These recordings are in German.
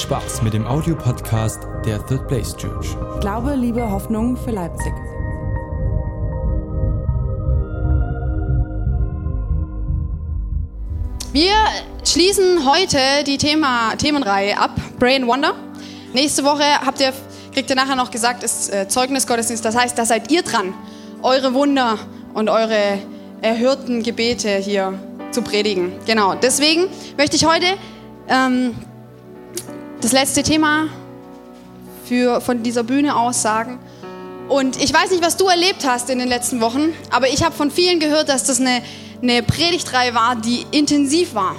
Spaß mit dem Audiopodcast der Third Place Church. Glaube, Liebe, Hoffnung für Leipzig. Wir schließen heute die Thema, Themenreihe ab, Brain Wonder. Nächste Woche habt ihr, kriegt ihr nachher noch gesagt, ist äh, Zeugnis Gottesdienst. Das heißt, da seid ihr dran, eure Wunder und eure erhörten Gebete hier zu predigen. Genau, deswegen möchte ich heute ähm, das letzte Thema für, von dieser Bühne aus sagen. Und ich weiß nicht, was du erlebt hast in den letzten Wochen, aber ich habe von vielen gehört, dass das eine, eine Predigtreihe war, die intensiv war,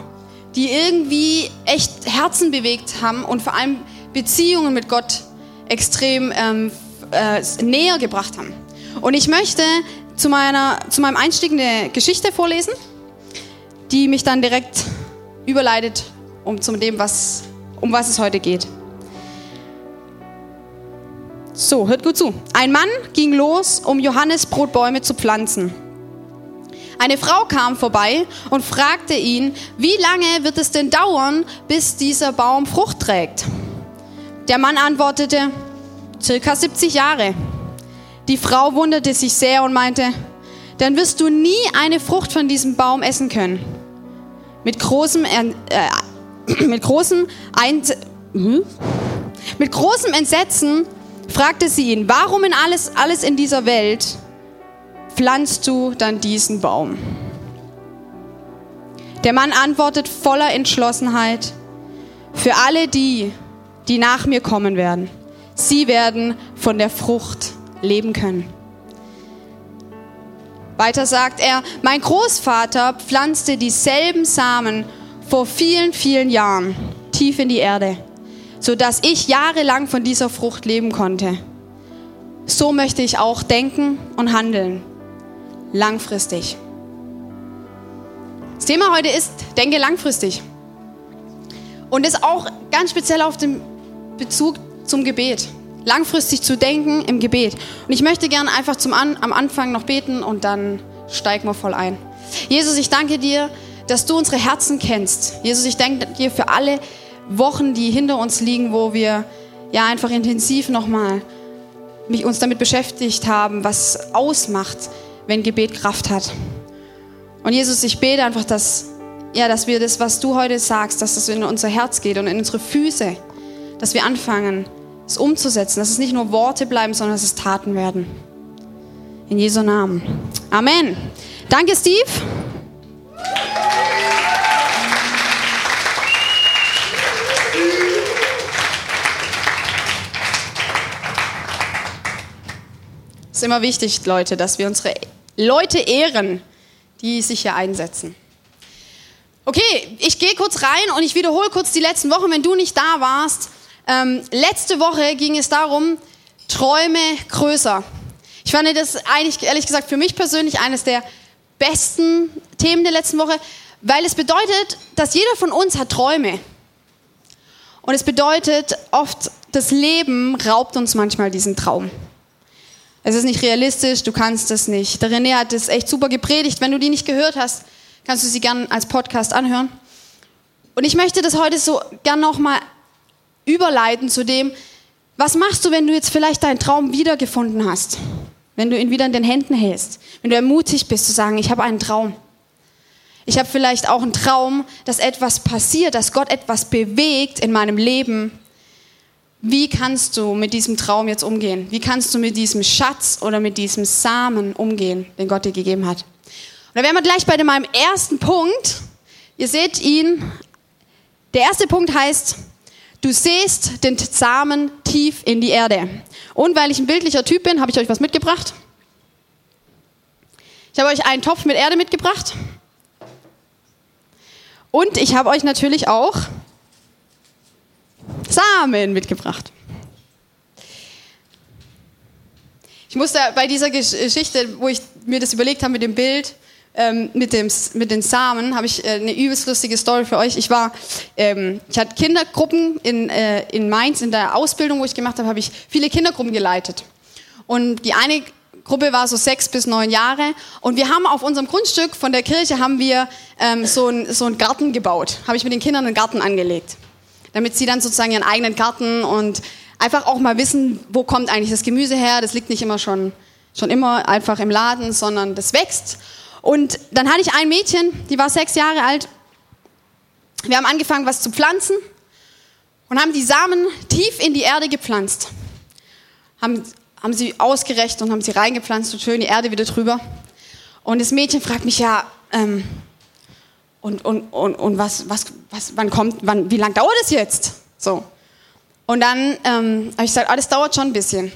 die irgendwie echt Herzen bewegt haben und vor allem Beziehungen mit Gott extrem ähm, äh, näher gebracht haben. Und ich möchte zu, meiner, zu meinem Einstieg eine Geschichte vorlesen, die mich dann direkt überleitet um zu dem, was, um was es heute geht. So, hört gut zu. Ein Mann ging los, um Johannesbrotbäume zu pflanzen. Eine Frau kam vorbei und fragte ihn, wie lange wird es denn dauern, bis dieser Baum Frucht trägt? Der Mann antwortete, circa 70 Jahre. Die Frau wunderte sich sehr und meinte, dann wirst du nie eine Frucht von diesem Baum essen können. Mit großem, äh, mit großem, Ein hm? mit großem Entsetzen fragte sie ihn, warum in alles, alles in dieser Welt pflanzt du dann diesen Baum? Der Mann antwortet voller Entschlossenheit, für alle die, die nach mir kommen werden, sie werden von der Frucht leben können. Weiter sagt er, mein Großvater pflanzte dieselben Samen vor vielen, vielen Jahren tief in die Erde sodass ich jahrelang von dieser Frucht leben konnte. So möchte ich auch denken und handeln. Langfristig. Das Thema heute ist, denke langfristig. Und ist auch ganz speziell auf den Bezug zum Gebet. Langfristig zu denken im Gebet. Und ich möchte gerne einfach zum An am Anfang noch beten und dann steigen wir voll ein. Jesus, ich danke dir, dass du unsere Herzen kennst. Jesus, ich danke dir für alle, Wochen, die hinter uns liegen, wo wir ja einfach intensiv nochmal mich uns damit beschäftigt haben, was ausmacht, wenn Gebet Kraft hat. Und Jesus, ich bete einfach, dass, ja, dass wir das, was du heute sagst, dass das in unser Herz geht und in unsere Füße, dass wir anfangen, es umzusetzen, dass es nicht nur Worte bleiben, sondern dass es Taten werden. In Jesu Namen. Amen. Danke, Steve. Es ist immer wichtig, Leute, dass wir unsere Leute ehren, die sich hier einsetzen. Okay, ich gehe kurz rein und ich wiederhole kurz die letzten Wochen, wenn du nicht da warst. Ähm, letzte Woche ging es darum, Träume größer. Ich fand das eigentlich, ehrlich gesagt, für mich persönlich eines der besten Themen der letzten Woche, weil es bedeutet, dass jeder von uns hat Träume. Und es bedeutet oft, das Leben raubt uns manchmal diesen Traum. Es ist nicht realistisch, du kannst es nicht. Der René hat es echt super gepredigt. Wenn du die nicht gehört hast, kannst du sie gern als Podcast anhören. Und ich möchte das heute so gern nochmal überleiten zu dem, was machst du, wenn du jetzt vielleicht deinen Traum wiedergefunden hast? Wenn du ihn wieder in den Händen hältst? Wenn du ermutigt bist zu sagen, ich habe einen Traum. Ich habe vielleicht auch einen Traum, dass etwas passiert, dass Gott etwas bewegt in meinem Leben wie kannst du mit diesem Traum jetzt umgehen? Wie kannst du mit diesem Schatz oder mit diesem Samen umgehen, den Gott dir gegeben hat? Und da wären wir gleich bei meinem ersten Punkt. Ihr seht ihn. Der erste Punkt heißt, du siehst den Samen tief in die Erde. Und weil ich ein bildlicher Typ bin, habe ich euch was mitgebracht. Ich habe euch einen Topf mit Erde mitgebracht. Und ich habe euch natürlich auch Samen mitgebracht. Ich musste bei dieser Geschichte, wo ich mir das überlegt habe mit dem Bild, ähm, mit, dem, mit den Samen, habe ich äh, eine übelst lustige Story für euch. Ich war, ähm, ich hatte Kindergruppen in, äh, in Mainz, in der Ausbildung, wo ich gemacht habe, habe ich viele Kindergruppen geleitet. Und die eine Gruppe war so sechs bis neun Jahre und wir haben auf unserem Grundstück von der Kirche haben wir ähm, so einen so einen Garten gebaut. Habe ich mit den Kindern einen Garten angelegt. damit sie dann sozusagen ihren eigenen Garten und einfach auch mal wissen, wo kommt eigentlich das Gemüse her. Das liegt nicht immer schon, schon immer einfach im Laden, sondern das wächst. Und dann hatte ich ein Mädchen, die war sechs Jahre alt. Wir haben angefangen, was zu pflanzen und haben die Samen tief in die Erde gepflanzt. Haben, haben sie ausgerecht und haben sie reingepflanzt und schön die Erde wieder drüber. Und das Mädchen fragt mich ja, ähm, und, und, und, und was, was, was, wann kommt, wann, wie lange dauert es jetzt? So. Und dann ähm, habe ich gesagt, ah, das dauert schon ein bisschen.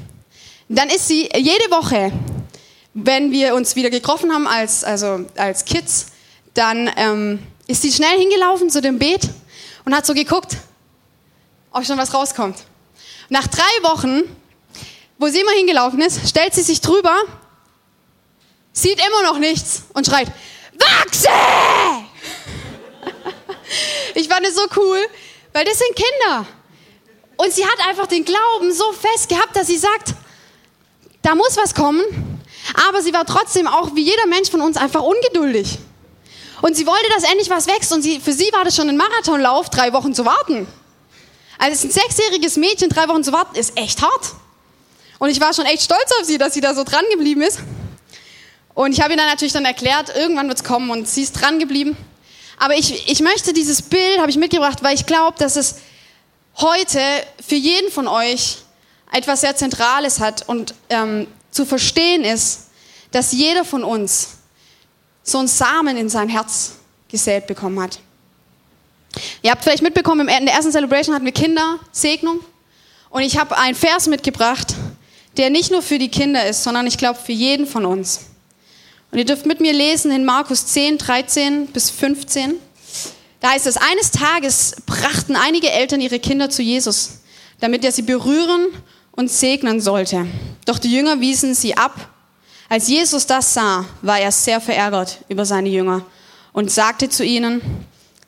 Dann ist sie jede Woche, wenn wir uns wieder getroffen haben als, also als Kids, dann ähm, ist sie schnell hingelaufen zu dem Beet und hat so geguckt, ob schon was rauskommt. Nach drei Wochen, wo sie immer hingelaufen ist, stellt sie sich drüber, sieht immer noch nichts und schreit, wachse! ich fand es so cool, weil das sind Kinder. Und sie hat einfach den Glauben so fest gehabt, dass sie sagt, da muss was kommen. Aber sie war trotzdem auch wie jeder Mensch von uns einfach ungeduldig. Und sie wollte, dass endlich was wächst. Und sie, für sie war das schon ein Marathonlauf, drei Wochen zu warten. Also ein sechsjähriges Mädchen drei Wochen zu warten, ist echt hart. Und ich war schon echt stolz auf sie, dass sie da so dran geblieben ist. Und ich habe ihr dann natürlich dann erklärt, irgendwann wird es kommen und sie ist dran geblieben. Aber ich, ich möchte dieses Bild, habe ich mitgebracht, weil ich glaube, dass es heute für jeden von euch etwas sehr Zentrales hat und ähm, zu verstehen ist, dass jeder von uns so einen Samen in sein Herz gesät bekommen hat. Ihr habt vielleicht mitbekommen, in der ersten Celebration hatten wir Kindersegnung. Und ich habe einen Vers mitgebracht, der nicht nur für die Kinder ist, sondern ich glaube für jeden von uns. Und ihr dürft mit mir lesen in Markus 10, 13 bis 15. Da heißt es, eines Tages brachten einige Eltern ihre Kinder zu Jesus, damit er sie berühren und segnen sollte. Doch die Jünger wiesen sie ab. Als Jesus das sah, war er sehr verärgert über seine Jünger und sagte zu ihnen,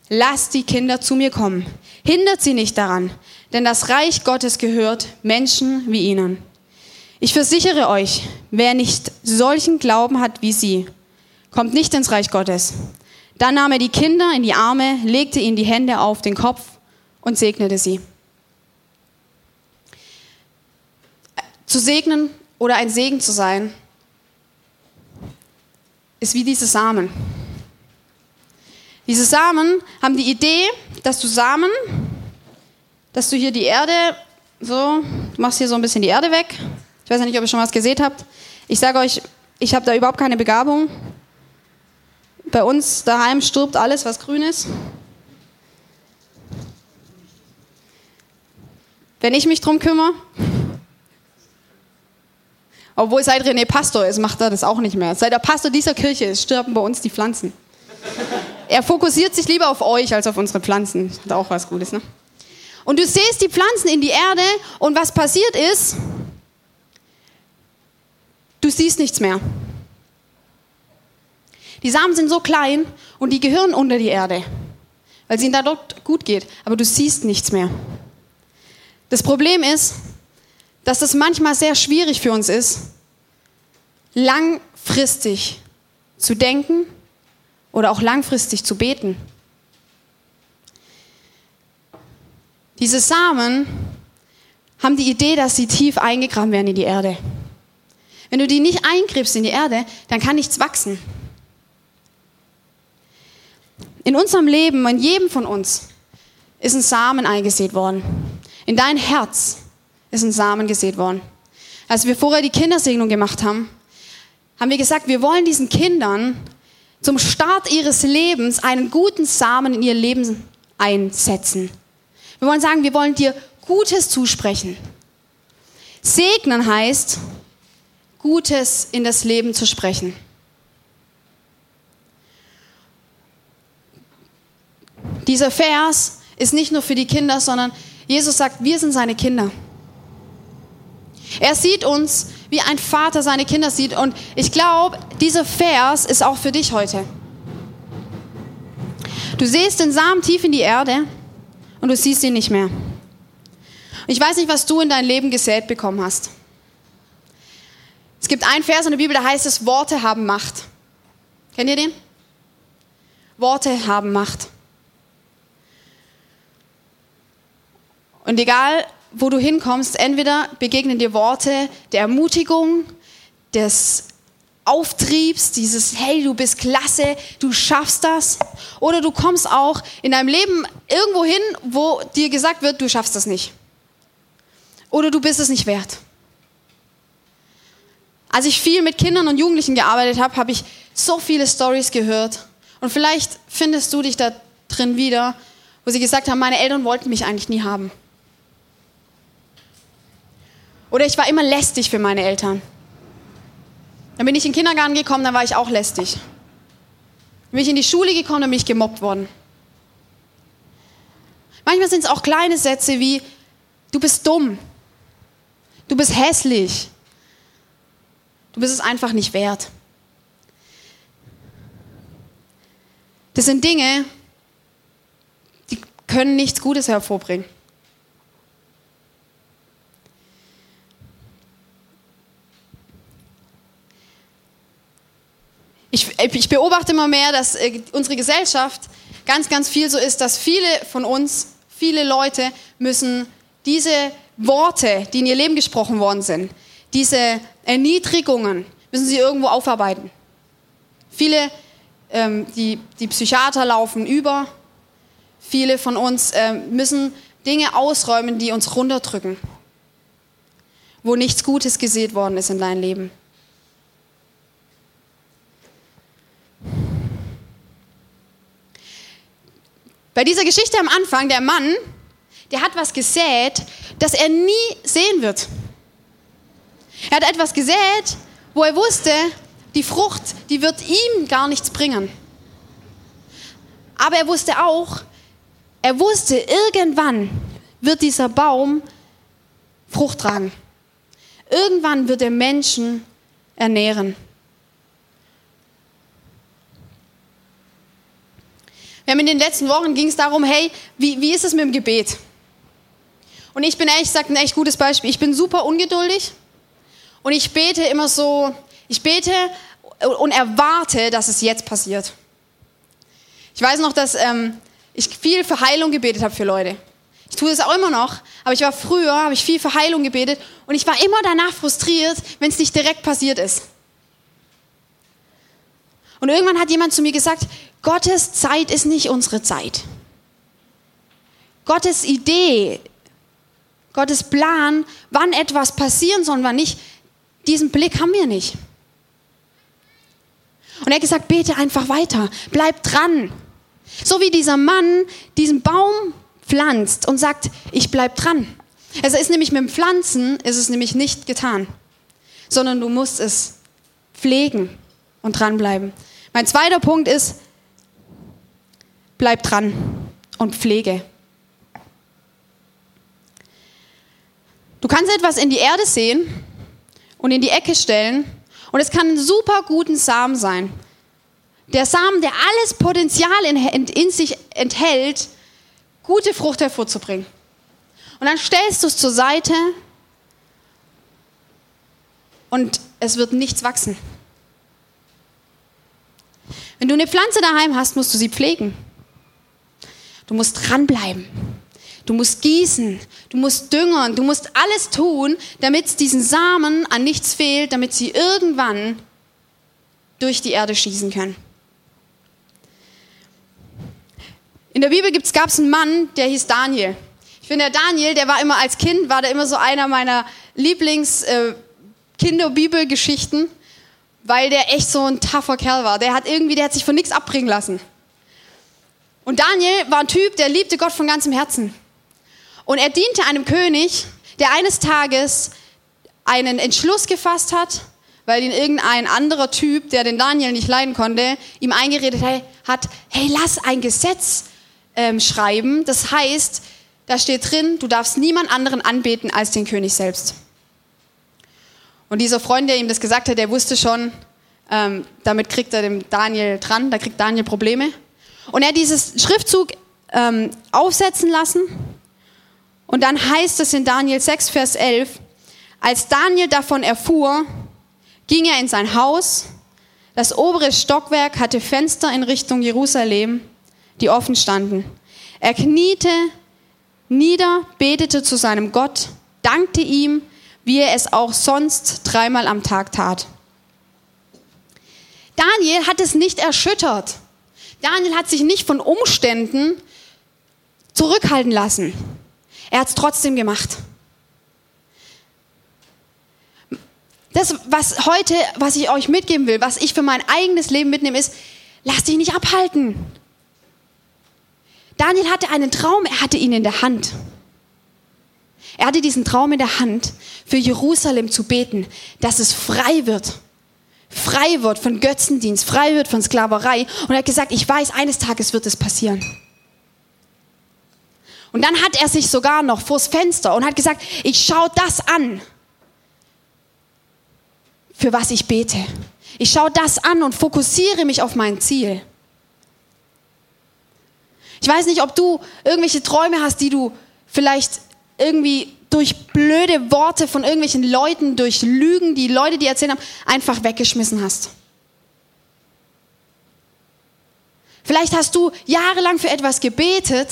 lasst die Kinder zu mir kommen, hindert sie nicht daran, denn das Reich Gottes gehört Menschen wie ihnen. Ich versichere euch, wer nicht solchen Glauben hat wie sie, kommt nicht ins Reich Gottes. Dann nahm er die Kinder in die Arme, legte ihnen die Hände auf den Kopf und segnete sie. Zu segnen oder ein Segen zu sein, ist wie diese Samen. Diese Samen haben die Idee, dass du Samen, dass du hier die Erde, so, du machst hier so ein bisschen die Erde weg. Ich weiß ja nicht, ob ihr schon was gesehen habt. Ich sage euch, ich habe da überhaupt keine Begabung. Bei uns daheim stirbt alles, was grün ist. Wenn ich mich drum kümmere, obwohl seit René Pastor ist, macht er das auch nicht mehr. Seit der Pastor dieser Kirche ist, sterben bei uns die Pflanzen. Er fokussiert sich lieber auf euch als auf unsere Pflanzen. Hat auch was Gutes, ne? Und du siehst die Pflanzen in die Erde und was passiert ist, du siehst nichts mehr. Die Samen sind so klein und die gehören unter die Erde, weil es ihnen da dort gut geht, aber du siehst nichts mehr. Das Problem ist, dass es manchmal sehr schwierig für uns ist, langfristig zu denken oder auch langfristig zu beten. Diese Samen haben die Idee, dass sie tief eingegraben werden in die Erde. Wenn du die nicht eingräbst in die Erde, dann kann nichts wachsen. In unserem Leben, in jedem von uns, ist ein Samen eingesät worden. In dein Herz ist ein Samen gesät worden. Als wir vorher die Kindersegnung gemacht haben, haben wir gesagt, wir wollen diesen Kindern zum Start ihres Lebens einen guten Samen in ihr Leben einsetzen. Wir wollen sagen, wir wollen dir Gutes zusprechen. Segnen heißt, Gutes in das Leben zu sprechen. Dieser Vers ist nicht nur für die Kinder, sondern Jesus sagt, wir sind seine Kinder. Er sieht uns, wie ein Vater seine Kinder sieht. Und ich glaube, dieser Vers ist auch für dich heute. Du siehst den Samen tief in die Erde und du siehst ihn nicht mehr. Ich weiß nicht, was du in dein Leben gesät bekommen hast. Es gibt einen Vers in der Bibel, da heißt es, Worte haben Macht. Kennt ihr den? Worte haben Macht. Und egal, wo du hinkommst, entweder begegnen dir Worte der Ermutigung, des Auftriebs, dieses Hey, du bist klasse, du schaffst das. Oder du kommst auch in deinem Leben irgendwo hin, wo dir gesagt wird, du schaffst das nicht. Oder du bist es nicht wert. Als ich viel mit Kindern und Jugendlichen gearbeitet habe, habe ich so viele Stories gehört. Und vielleicht findest du dich da drin wieder, wo sie gesagt haben, meine Eltern wollten mich eigentlich nie haben. Oder ich war immer lästig für meine Eltern. Dann bin ich in den Kindergarten gekommen, dann war ich auch lästig. Dann bin ich in die Schule gekommen, dann bin ich gemobbt worden. Manchmal sind es auch kleine Sätze wie, du bist dumm, du bist hässlich, du bist es einfach nicht wert. Das sind Dinge, die können nichts Gutes hervorbringen. Ich, ich beobachte immer mehr, dass äh, unsere Gesellschaft ganz, ganz viel so ist, dass viele von uns, viele Leute müssen diese Worte, die in ihr Leben gesprochen worden sind, diese Erniedrigungen, müssen sie irgendwo aufarbeiten. Viele, ähm, die, die Psychiater laufen über, viele von uns ähm, müssen Dinge ausräumen, die uns runterdrücken, wo nichts Gutes gesät worden ist in deinem Leben. Bei dieser Geschichte am Anfang, der Mann, der hat was gesät, das er nie sehen wird. Er hat etwas gesät, wo er wusste, die Frucht, die wird ihm gar nichts bringen. Aber er wusste auch, er wusste, irgendwann wird dieser Baum Frucht tragen. Irgendwann wird er Menschen ernähren. Wir haben in den letzten Wochen ging es darum, hey, wie, wie ist es mit dem Gebet? Und ich bin ehrlich gesagt ein echt gutes Beispiel. Ich bin super ungeduldig und ich bete immer so, ich bete und erwarte, dass es jetzt passiert. Ich weiß noch, dass ähm, ich viel für Heilung gebetet habe für Leute. Ich tue es auch immer noch, aber ich war früher, habe ich viel für Heilung gebetet und ich war immer danach frustriert, wenn es nicht direkt passiert ist. Und irgendwann hat jemand zu mir gesagt, Gottes Zeit ist nicht unsere Zeit. Gottes Idee, Gottes Plan, wann etwas passieren soll und wann nicht, diesen Blick haben wir nicht. Und er hat gesagt, bete einfach weiter, bleib dran. So wie dieser Mann diesen Baum pflanzt und sagt, ich bleib dran. Es ist nämlich mit dem Pflanzen, ist es nämlich nicht getan, sondern du musst es pflegen und dranbleiben. Mein zweiter Punkt ist, bleib dran und pflege. Du kannst etwas in die Erde sehen und in die Ecke stellen und es kann ein super guten Samen sein. Der Samen, der alles Potenzial in, in, in sich enthält, gute Frucht hervorzubringen. Und dann stellst du es zur Seite und es wird nichts wachsen. Wenn du eine Pflanze daheim hast, musst du sie pflegen. Du musst dranbleiben. Du musst gießen, du musst düngern, du musst alles tun, damit es diesen Samen an nichts fehlt, damit sie irgendwann durch die Erde schießen können. In der Bibel gab es einen Mann, der hieß Daniel. Ich finde, der Daniel, der war immer als Kind, war der immer so einer meiner Lieblings-Kinder-Bibelgeschichten. Äh, weil der echt so ein tougher Kerl war. Der hat irgendwie, der hat sich von nichts abbringen lassen. Und Daniel war ein Typ, der liebte Gott von ganzem Herzen. Und er diente einem König, der eines Tages einen Entschluss gefasst hat, weil ihn irgendein anderer Typ, der den Daniel nicht leiden konnte, ihm eingeredet hat, hey, lass ein Gesetz ähm, schreiben. Das heißt, da steht drin, du darfst niemand anderen anbeten als den König selbst. Und dieser Freund, der ihm das gesagt hat, der wusste schon, ähm, damit kriegt er dem Daniel dran, da kriegt Daniel Probleme. Und er hat dieses Schriftzug ähm, aufsetzen lassen. Und dann heißt es in Daniel 6, Vers 11, als Daniel davon erfuhr, ging er in sein Haus. Das obere Stockwerk hatte Fenster in Richtung Jerusalem, die offen standen. Er kniete nieder, betete zu seinem Gott, dankte ihm, wie er es auch sonst dreimal am Tag tat. Daniel hat es nicht erschüttert. Daniel hat sich nicht von Umständen zurückhalten lassen. Er hat es trotzdem gemacht. Das, was heute, was ich euch mitgeben will, was ich für mein eigenes Leben mitnehme, ist, lass dich nicht abhalten. Daniel hatte einen Traum, er hatte ihn in der Hand. Er hatte diesen Traum in der Hand, für Jerusalem zu beten, dass es frei wird. Frei wird von Götzendienst, frei wird von Sklaverei. Und er hat gesagt, ich weiß, eines Tages wird es passieren. Und dann hat er sich sogar noch vors Fenster und hat gesagt, ich schaue das an, für was ich bete. Ich schaue das an und fokussiere mich auf mein Ziel. Ich weiß nicht, ob du irgendwelche Träume hast, die du vielleicht irgendwie durch blöde Worte von irgendwelchen Leuten, durch Lügen, die Leute, die erzählt haben, einfach weggeschmissen hast. Vielleicht hast du jahrelang für etwas gebetet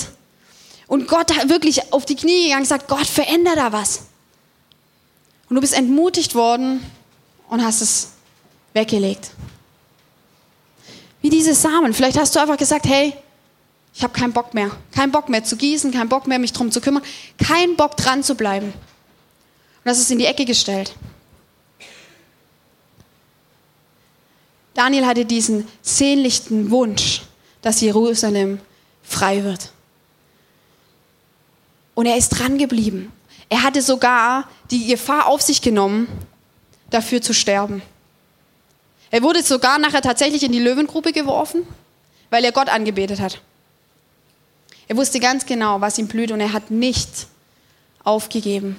und Gott hat wirklich auf die Knie gegangen und gesagt, Gott, veränder da was. Und du bist entmutigt worden und hast es weggelegt. Wie diese Samen. Vielleicht hast du einfach gesagt, hey, ich habe keinen Bock mehr. Keinen Bock mehr zu gießen, keinen Bock mehr, mich drum zu kümmern. Keinen Bock dran zu bleiben. Und das ist in die Ecke gestellt. Daniel hatte diesen sehnlichten Wunsch, dass Jerusalem frei wird. Und er ist dran geblieben. Er hatte sogar die Gefahr auf sich genommen, dafür zu sterben. Er wurde sogar nachher tatsächlich in die Löwengrube geworfen, weil er Gott angebetet hat. Er wusste ganz genau, was ihm blüht und er hat nicht aufgegeben.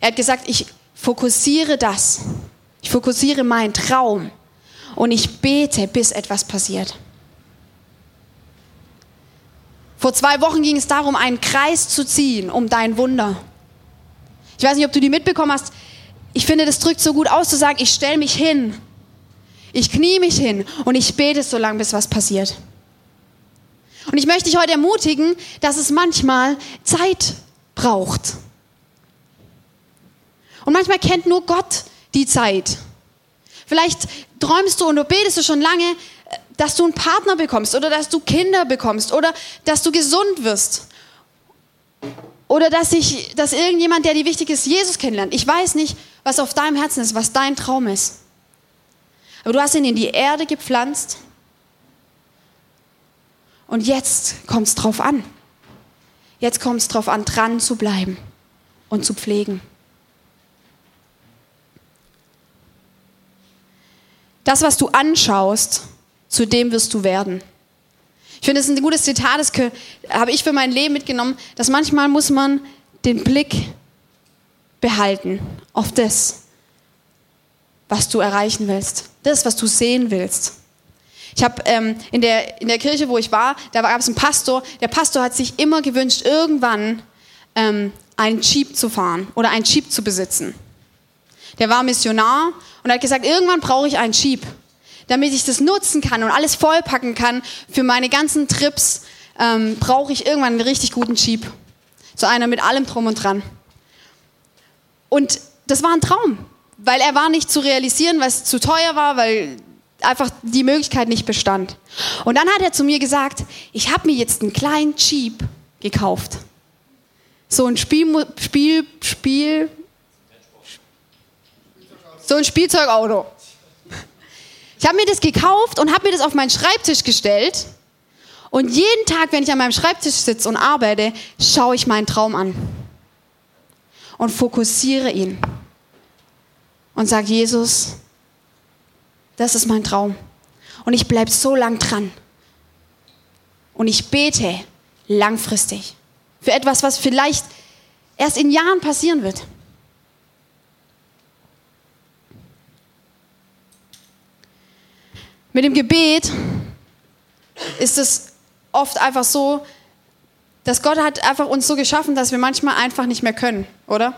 Er hat gesagt, ich fokussiere das. Ich fokussiere meinen Traum und ich bete, bis etwas passiert. Vor zwei Wochen ging es darum, einen Kreis zu ziehen um dein Wunder. Ich weiß nicht, ob du die mitbekommen hast ich finde, das drückt so gut aus zu sagen, ich stelle mich hin. Ich knie mich hin und ich bete so lange, bis was passiert. Und ich möchte dich heute ermutigen, dass es manchmal Zeit braucht. Und manchmal kennt nur Gott die Zeit. Vielleicht träumst du und du betest du schon lange, dass du einen Partner bekommst oder dass du Kinder bekommst oder dass du gesund wirst. Oder dass, ich, dass irgendjemand, der dir wichtig ist, Jesus kennenlernt. Ich weiß nicht, was auf deinem Herzen ist, was dein Traum ist. Aber du hast ihn in die Erde gepflanzt. Und jetzt kommt es drauf an. Jetzt kommt es drauf an, dran zu bleiben und zu pflegen. Das, was du anschaust, zu dem wirst du werden. Ich finde, das ist ein gutes Zitat, das habe ich für mein Leben mitgenommen, dass manchmal muss man den Blick behalten auf das, was du erreichen willst, das, was du sehen willst. Ich habe ähm, in, der, in der Kirche, wo ich war, da gab es einen Pastor. Der Pastor hat sich immer gewünscht, irgendwann ähm, einen Jeep zu fahren oder einen Jeep zu besitzen. Der war Missionar und hat gesagt, irgendwann brauche ich einen Jeep damit ich das nutzen kann und alles vollpacken kann für meine ganzen Trips, ähm, brauche ich irgendwann einen richtig guten Jeep. So einer mit allem drum und dran. Und das war ein Traum, weil er war nicht zu realisieren, weil es zu teuer war, weil einfach die Möglichkeit nicht bestand. Und dann hat er zu mir gesagt, ich habe mir jetzt einen kleinen Jeep gekauft. So ein Spiel, Spiel, Spiel, so ein Spielzeugauto. Ich habe mir das gekauft und habe mir das auf meinen Schreibtisch gestellt. Und jeden Tag, wenn ich an meinem Schreibtisch sitze und arbeite, schaue ich meinen Traum an und fokussiere ihn und sage, Jesus, das ist mein Traum. Und ich bleibe so lang dran. Und ich bete langfristig für etwas, was vielleicht erst in Jahren passieren wird. Mit dem Gebet ist es oft einfach so, dass Gott hat einfach uns so geschaffen, dass wir manchmal einfach nicht mehr können, oder?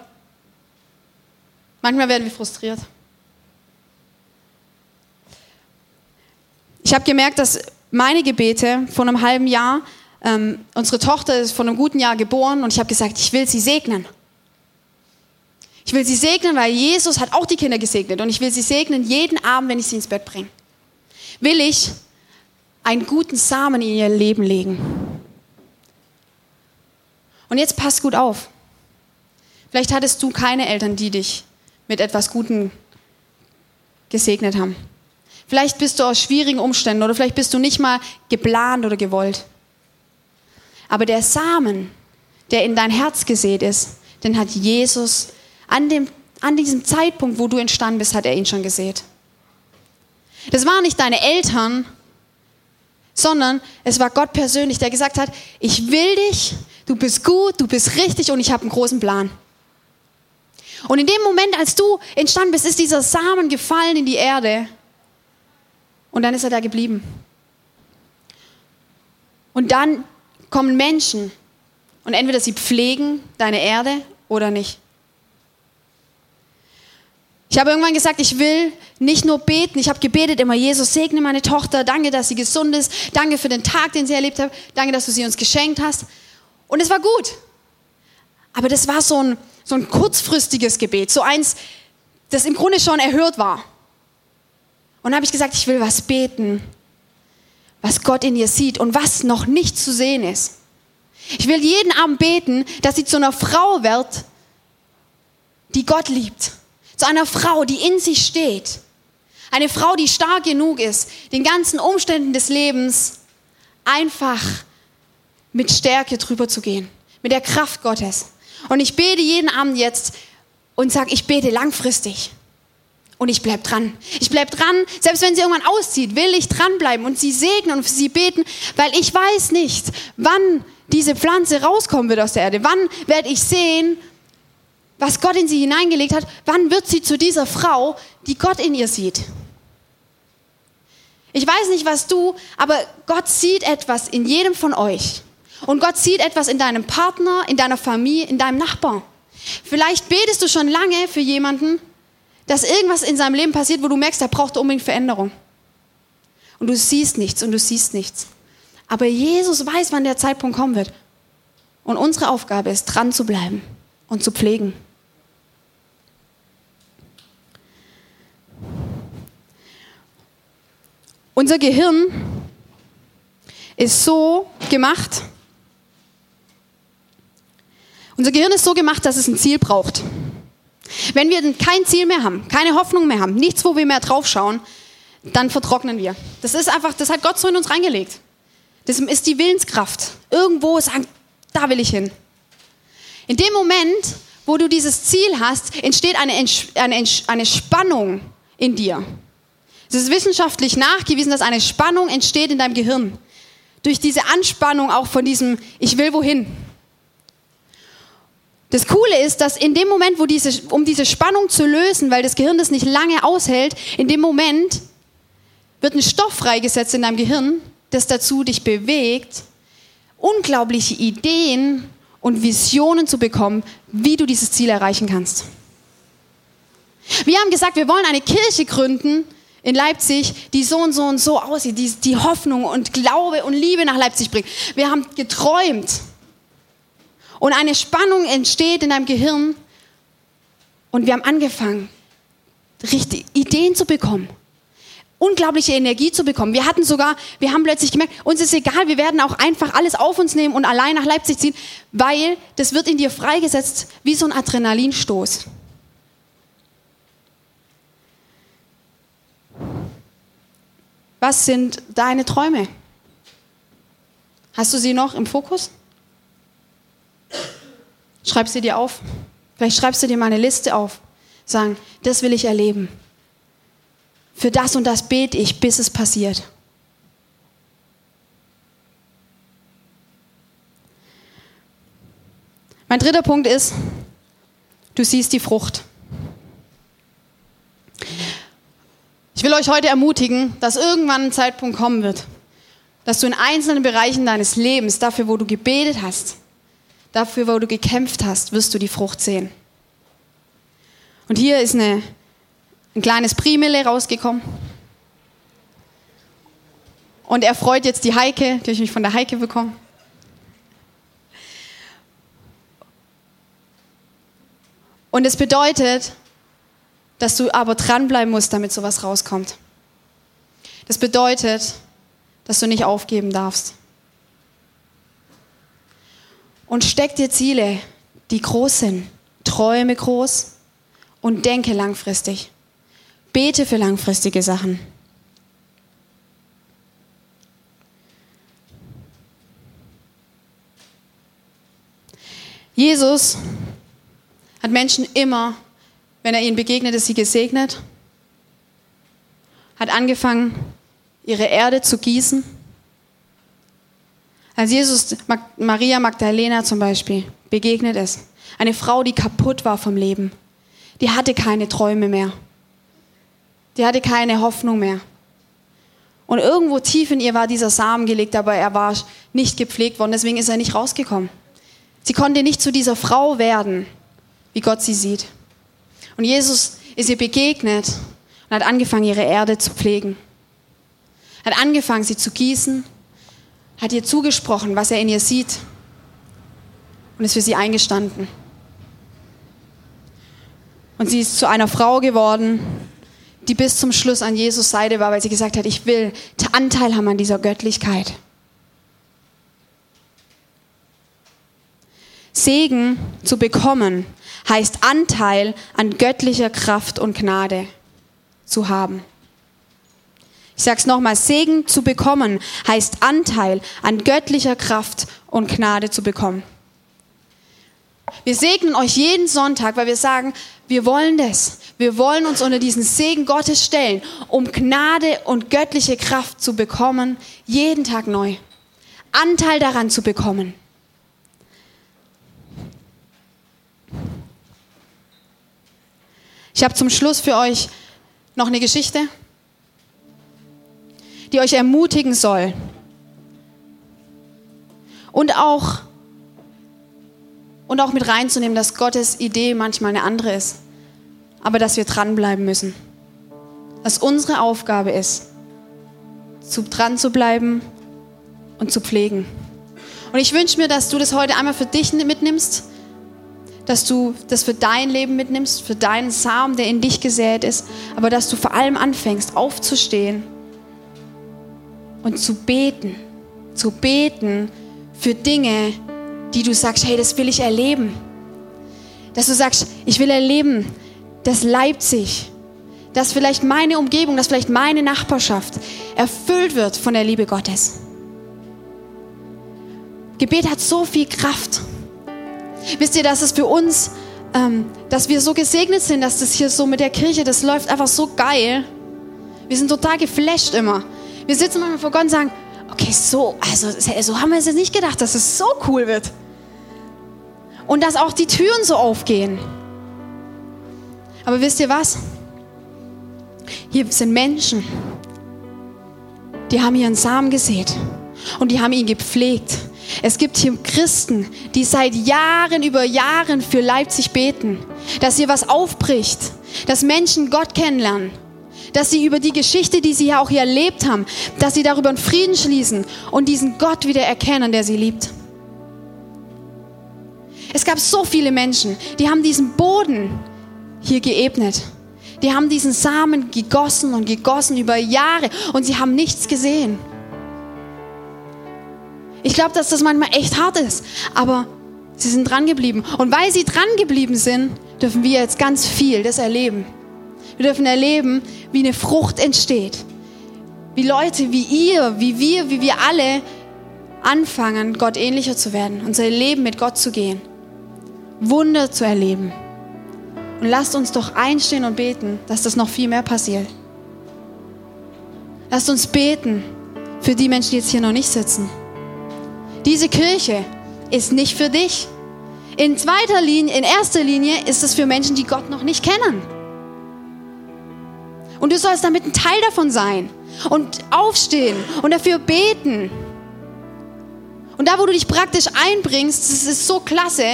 Manchmal werden wir frustriert. Ich habe gemerkt, dass meine Gebete vor einem halben Jahr ähm, unsere Tochter ist von einem guten Jahr geboren und ich habe gesagt, ich will sie segnen. Ich will sie segnen, weil Jesus hat auch die Kinder gesegnet und ich will sie segnen jeden Abend, wenn ich sie ins Bett bringe. Will ich einen guten Samen in ihr Leben legen. Und jetzt passt gut auf. Vielleicht hattest du keine Eltern, die dich mit etwas Gutem gesegnet haben. Vielleicht bist du aus schwierigen Umständen oder vielleicht bist du nicht mal geplant oder gewollt. Aber der Samen, der in dein Herz gesät ist, den hat Jesus an, dem, an diesem Zeitpunkt, wo du entstanden bist, hat er ihn schon gesät. Das waren nicht deine Eltern, sondern es war Gott persönlich, der gesagt hat, ich will dich, du bist gut, du bist richtig und ich habe einen großen Plan. Und in dem Moment, als du entstanden bist, ist dieser Samen gefallen in die Erde und dann ist er da geblieben. Und dann kommen Menschen und entweder sie pflegen deine Erde oder nicht. Ich habe irgendwann gesagt, ich will nicht nur beten. Ich habe gebetet immer, Jesus, segne meine Tochter. Danke, dass sie gesund ist. Danke für den Tag, den sie erlebt hat. Danke, dass du sie uns geschenkt hast. Und es war gut. Aber das war so ein, so ein kurzfristiges Gebet. So eins, das im Grunde schon erhört war. Und habe ich gesagt, ich will was beten, was Gott in ihr sieht und was noch nicht zu sehen ist. Ich will jeden Abend beten, dass sie zu einer Frau wird, die Gott liebt zu einer Frau, die in sich steht. Eine Frau, die stark genug ist, den ganzen Umständen des Lebens einfach mit Stärke drüber zu gehen, mit der Kraft Gottes. Und ich bete jeden Abend jetzt und sage, ich bete langfristig. Und ich bleib dran. Ich bleib dran, selbst wenn sie irgendwann auszieht, will ich dranbleiben und sie segnen und für sie beten, weil ich weiß nicht, wann diese Pflanze rauskommen wird aus der Erde. Wann werde ich sehen, was Gott in sie hineingelegt hat, wann wird sie zu dieser Frau, die Gott in ihr sieht? Ich weiß nicht, was du, aber Gott sieht etwas in jedem von euch. Und Gott sieht etwas in deinem Partner, in deiner Familie, in deinem Nachbarn. Vielleicht betest du schon lange für jemanden, dass irgendwas in seinem Leben passiert, wo du merkst, er braucht unbedingt Veränderung. Und du siehst nichts und du siehst nichts. Aber Jesus weiß, wann der Zeitpunkt kommen wird. Und unsere Aufgabe ist, dran zu bleiben und zu pflegen. Unser Gehirn ist so gemacht, unser Gehirn ist so gemacht, dass es ein Ziel braucht. Wenn wir kein Ziel mehr haben, keine Hoffnung mehr haben, nichts, wo wir mehr draufschauen, dann vertrocknen wir. Das ist einfach, das hat Gott so in uns reingelegt. Das ist die Willenskraft. Irgendwo sagen, da will ich hin. In dem Moment, wo du dieses Ziel hast, entsteht eine, eine, eine Spannung in dir. Es ist wissenschaftlich nachgewiesen, dass eine Spannung entsteht in deinem Gehirn. Durch diese Anspannung auch von diesem Ich will wohin. Das Coole ist, dass in dem Moment, wo diese, um diese Spannung zu lösen, weil das Gehirn das nicht lange aushält, in dem Moment wird ein Stoff freigesetzt in deinem Gehirn, das dazu dich bewegt, unglaubliche Ideen und Visionen zu bekommen, wie du dieses Ziel erreichen kannst. Wir haben gesagt, wir wollen eine Kirche gründen, in Leipzig, die so und so und so aussieht, die, die Hoffnung und Glaube und Liebe nach Leipzig bringt. Wir haben geträumt. Und eine Spannung entsteht in deinem Gehirn. Und wir haben angefangen, richtig Ideen zu bekommen. Unglaubliche Energie zu bekommen. Wir hatten sogar, wir haben plötzlich gemerkt, uns ist egal, wir werden auch einfach alles auf uns nehmen und allein nach Leipzig ziehen, weil das wird in dir freigesetzt wie so ein Adrenalinstoß. Was sind deine Träume? Hast du sie noch im Fokus? Schreib sie dir auf. Vielleicht schreibst du dir mal eine Liste auf. Sagen, das will ich erleben. Für das und das bete ich, bis es passiert. Mein dritter Punkt ist, du siehst die Frucht. Ich will euch heute ermutigen, dass irgendwann ein Zeitpunkt kommen wird, dass du in einzelnen Bereichen deines Lebens, dafür, wo du gebetet hast, dafür, wo du gekämpft hast, wirst du die Frucht sehen. Und hier ist eine, ein kleines Primele rausgekommen. Und er freut jetzt die Heike, die ich mich von der Heike bekommen. Und es bedeutet, dass du aber dranbleiben musst, damit sowas rauskommt. Das bedeutet, dass du nicht aufgeben darfst. Und steck dir Ziele, die groß sind. Träume groß und denke langfristig. Bete für langfristige Sachen. Jesus hat Menschen immer, wenn er ihnen begegnet ist, sie gesegnet, hat angefangen, ihre Erde zu gießen. Als Jesus Maria Magdalena zum Beispiel begegnet ist, eine Frau, die kaputt war vom Leben, die hatte keine Träume mehr, die hatte keine Hoffnung mehr. Und irgendwo tief in ihr war dieser Samen gelegt, aber er war nicht gepflegt worden, deswegen ist er nicht rausgekommen. Sie konnte nicht zu dieser Frau werden, wie Gott sie sieht. Und Jesus ist ihr begegnet und hat angefangen, ihre Erde zu pflegen. Hat angefangen, sie zu gießen, hat ihr zugesprochen, was er in ihr sieht und ist für sie eingestanden. Und sie ist zu einer Frau geworden, die bis zum Schluss an Jesus Seite war, weil sie gesagt hat, ich will Anteil haben an dieser Göttlichkeit. Segen zu bekommen heißt Anteil an göttlicher Kraft und Gnade zu haben. Ich sage es nochmal, Segen zu bekommen heißt Anteil an göttlicher Kraft und Gnade zu bekommen. Wir segnen euch jeden Sonntag, weil wir sagen, wir wollen das. Wir wollen uns unter diesen Segen Gottes stellen, um Gnade und göttliche Kraft zu bekommen, jeden Tag neu. Anteil daran zu bekommen. Ich habe zum Schluss für euch noch eine Geschichte, die euch ermutigen soll. Und auch, und auch mit reinzunehmen, dass Gottes Idee manchmal eine andere ist. Aber dass wir dranbleiben müssen. Dass unsere Aufgabe ist, zu, dran zu bleiben und zu pflegen. Und ich wünsche mir, dass du das heute einmal für dich mitnimmst dass du das für dein Leben mitnimmst, für deinen Samen, der in dich gesät ist, aber dass du vor allem anfängst, aufzustehen und zu beten, zu beten für Dinge, die du sagst, hey, das will ich erleben. Dass du sagst, ich will erleben, dass Leipzig, dass vielleicht meine Umgebung, dass vielleicht meine Nachbarschaft erfüllt wird von der Liebe Gottes. Gebet hat so viel Kraft. Wisst ihr, dass es für uns, ähm, dass wir so gesegnet sind, dass das hier so mit der Kirche, das läuft einfach so geil. Wir sind total geflasht immer. Wir sitzen manchmal vor Gott und sagen, okay, so, also so haben wir es jetzt nicht gedacht, dass es so cool wird. Und dass auch die Türen so aufgehen. Aber wisst ihr was? Hier sind Menschen, die haben ihren Samen gesät und die haben ihn gepflegt es gibt hier Christen, die seit Jahren über Jahren für Leipzig beten, dass hier was aufbricht, dass Menschen Gott kennenlernen, dass sie über die Geschichte, die sie ja auch hier erlebt haben, dass sie darüber einen Frieden schließen und diesen Gott wieder erkennen, der sie liebt. Es gab so viele Menschen, die haben diesen Boden hier geebnet. Die haben diesen Samen gegossen und gegossen über Jahre und sie haben nichts gesehen. Ich glaube, dass das manchmal echt hart ist, aber sie sind dran geblieben. Und weil sie dran geblieben sind, dürfen wir jetzt ganz viel das erleben. Wir dürfen erleben, wie eine Frucht entsteht. Wie Leute wie ihr, wie wir, wie wir alle anfangen, Gott ähnlicher zu werden, unser Leben mit Gott zu gehen, Wunder zu erleben. Und lasst uns doch einstehen und beten, dass das noch viel mehr passiert. Lasst uns beten für die Menschen, die jetzt hier noch nicht sitzen. Diese Kirche ist nicht für dich. In zweiter Linie, in erster Linie ist es für Menschen, die Gott noch nicht kennen. Und du sollst damit ein Teil davon sein und aufstehen und dafür beten. Und da, wo du dich praktisch einbringst, das ist so klasse,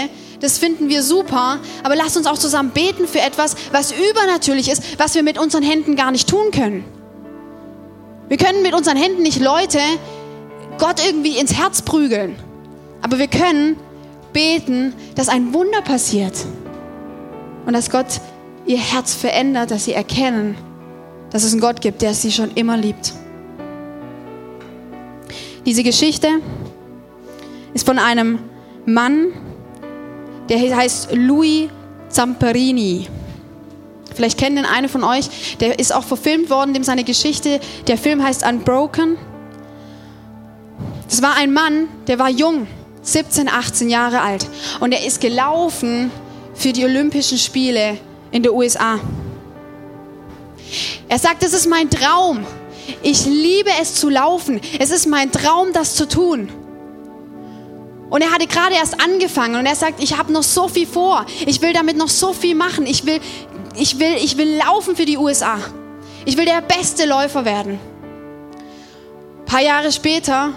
das finden wir super, aber lass uns auch zusammen beten für etwas, was übernatürlich ist, was wir mit unseren Händen gar nicht tun können. Wir können mit unseren Händen nicht Leute Gott irgendwie ins Herz prügeln. Aber wir können beten, dass ein Wunder passiert. und dass Gott ihr Herz verändert, dass sie erkennen, dass es einen Gott gibt, der sie schon immer liebt. Diese Geschichte ist von einem Mann, der heißt Louis Zamperini. Vielleicht kennt ihn eine von euch. Der ist auch verfilmt worden, dem seine Geschichte, der Film heißt Unbroken. Das war ein Mann, der war jung, 17, 18 Jahre alt. Und er ist gelaufen für die Olympischen Spiele in den USA. Er sagt, das ist mein Traum. Ich liebe es zu laufen. Es ist mein Traum, das zu tun. Und er hatte gerade erst angefangen und er sagt, ich habe noch so viel vor. Ich will damit noch so viel machen. Ich will, ich will, ich will laufen für die USA. Ich will der beste Läufer werden. Ein paar Jahre später,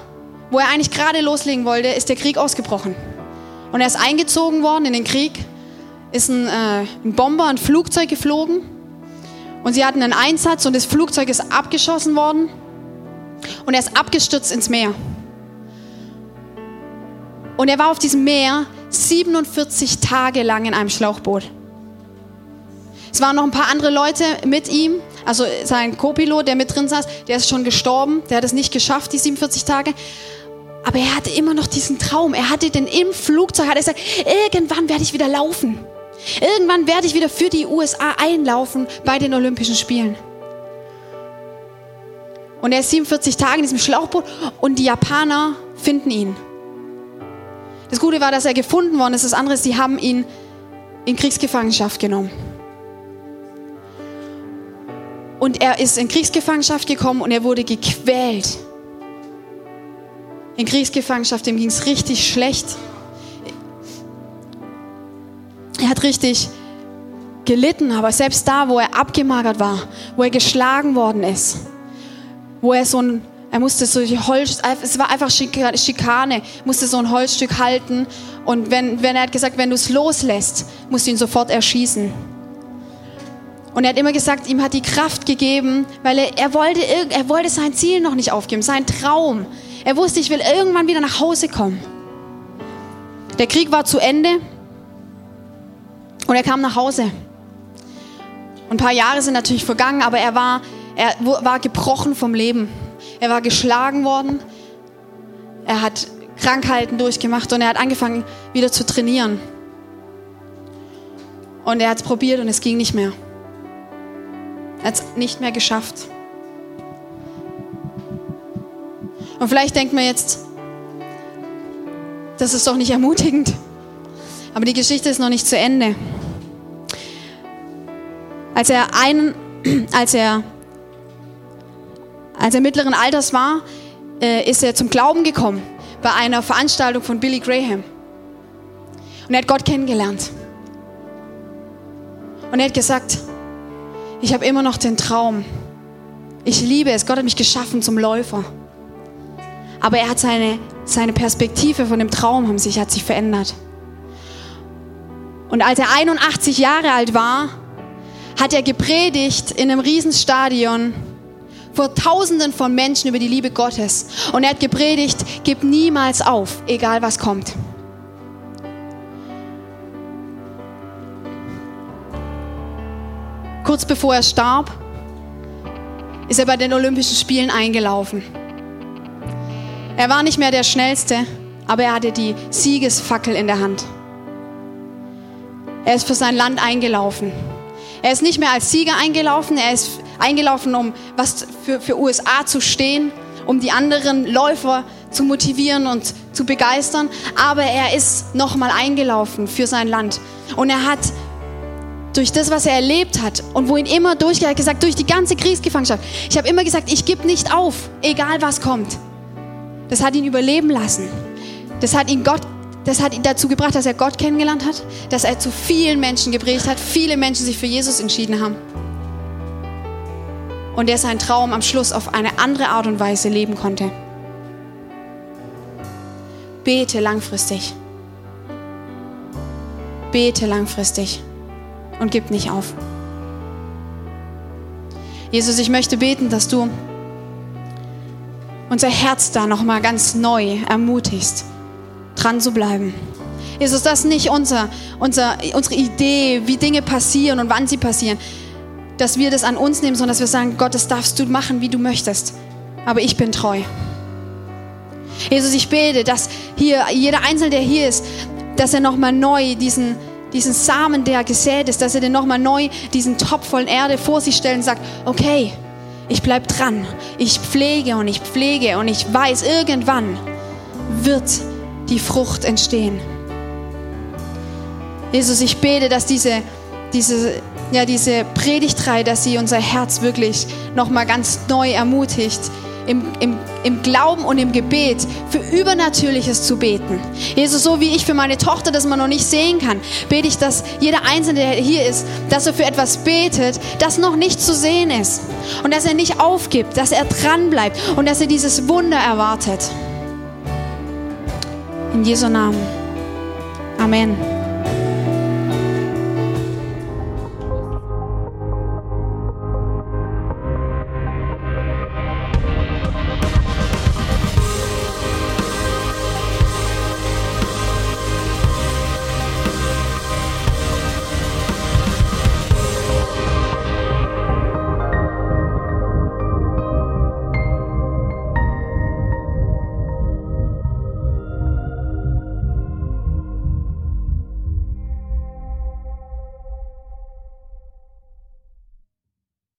wo er eigentlich gerade loslegen wollte, ist der Krieg ausgebrochen. Und er ist eingezogen worden in den Krieg, ist ein, äh, ein Bomber, ein Flugzeug geflogen. Und sie hatten einen Einsatz und das Flugzeug ist abgeschossen worden. Und er ist abgestürzt ins Meer. Und er war auf diesem Meer 47 Tage lang in einem Schlauchboot. Es waren noch ein paar andere Leute mit ihm, also sein Co-Pilot, der mit drin saß, der ist schon gestorben, der hat es nicht geschafft, die 47 Tage. Aber er hatte immer noch diesen Traum. Er hatte den im Flugzeug, hat er gesagt, irgendwann werde ich wieder laufen. Irgendwann werde ich wieder für die USA einlaufen bei den Olympischen Spielen. Und er ist 47 Tage in diesem Schlauchboot und die Japaner finden ihn. Das Gute war, dass er gefunden worden ist. Das andere ist, sie haben ihn in Kriegsgefangenschaft genommen. Und er ist in Kriegsgefangenschaft gekommen und er wurde gequält. In Kriegsgefangenschaft, dem ging es richtig schlecht. Er hat richtig gelitten, aber selbst da, wo er abgemagert war, wo er geschlagen worden ist, wo er so ein er musste so Holz, es war einfach Schikane, musste so ein Holzstück halten. Und wenn, wenn er hat gesagt, wenn du es loslässt, musst du ihn sofort erschießen. Und er hat immer gesagt, ihm hat die Kraft gegeben, weil er, er, wollte, er wollte sein Ziel noch nicht aufgeben, sein Traum. Er wusste, ich will irgendwann wieder nach Hause kommen. Der Krieg war zu Ende und er kam nach Hause. Und ein paar Jahre sind natürlich vergangen, aber er war, er war gebrochen vom Leben. Er war geschlagen worden. Er hat Krankheiten durchgemacht und er hat angefangen wieder zu trainieren. Und er hat es probiert und es ging nicht mehr. Er hat es nicht mehr geschafft. Und vielleicht denkt man jetzt, das ist doch nicht ermutigend. Aber die Geschichte ist noch nicht zu Ende. Als er einen, als er als er mittleren Alters war, äh, ist er zum Glauben gekommen bei einer Veranstaltung von Billy Graham. Und er hat Gott kennengelernt. Und er hat gesagt, ich habe immer noch den Traum. Ich liebe es. Gott hat mich geschaffen zum Läufer. Aber er hat seine, seine Perspektive von dem Traum haben sich, hat sich verändert. Und als er 81 Jahre alt war, hat er gepredigt in einem Riesenstadion vor Tausenden von Menschen über die Liebe Gottes. Und er hat gepredigt, gib niemals auf, egal was kommt. Kurz bevor er starb, ist er bei den Olympischen Spielen eingelaufen. Er war nicht mehr der Schnellste, aber er hatte die Siegesfackel in der Hand. Er ist für sein Land eingelaufen. Er ist nicht mehr als Sieger eingelaufen, er ist eingelaufen, um was für, für USA zu stehen, um die anderen Läufer zu motivieren und zu begeistern. Aber er ist nochmal eingelaufen für sein Land. Und er hat durch das, was er erlebt hat und wo ihn immer durch, er gesagt, durch die ganze Kriegsgefangenschaft. Ich habe immer gesagt, ich gebe nicht auf, egal was kommt. Das hat ihn überleben lassen. Das hat ihn Gott das hat ihn dazu gebracht, dass er Gott kennengelernt hat, dass er zu vielen Menschen gepredigt hat, viele Menschen sich für Jesus entschieden haben. Und er seinen Traum am Schluss auf eine andere Art und Weise leben konnte. Bete langfristig. Bete langfristig und gib nicht auf. Jesus, ich möchte beten, dass du unser Herz da noch mal ganz neu ermutigst dran zu bleiben. Jesus, das ist nicht unser, unser, unsere Idee, wie Dinge passieren und wann sie passieren. Dass wir das an uns nehmen, sondern dass wir sagen, Gott, das darfst du machen, wie du möchtest. Aber ich bin treu. Jesus, ich bete, dass hier jeder Einzelne, der hier ist, dass er nochmal neu diesen, diesen Samen, der gesät ist, dass er den nochmal neu diesen Topf voll Erde vor sich stellt und sagt, okay, ich bleib dran, ich pflege und ich pflege und ich weiß, irgendwann wird die Frucht entstehen. Jesus, ich bete, dass diese, diese, ja, diese Predigtreihe, dass sie unser Herz wirklich nochmal ganz neu ermutigt, im, im, im Glauben und im Gebet für Übernatürliches zu beten. Jesus, so wie ich für meine Tochter, das man noch nicht sehen kann, bete ich, dass jeder Einzelne, der hier ist, dass er für etwas betet, das noch nicht zu sehen ist. Und dass er nicht aufgibt, dass er dranbleibt und dass er dieses Wunder erwartet. In Jesu Namen. Amen.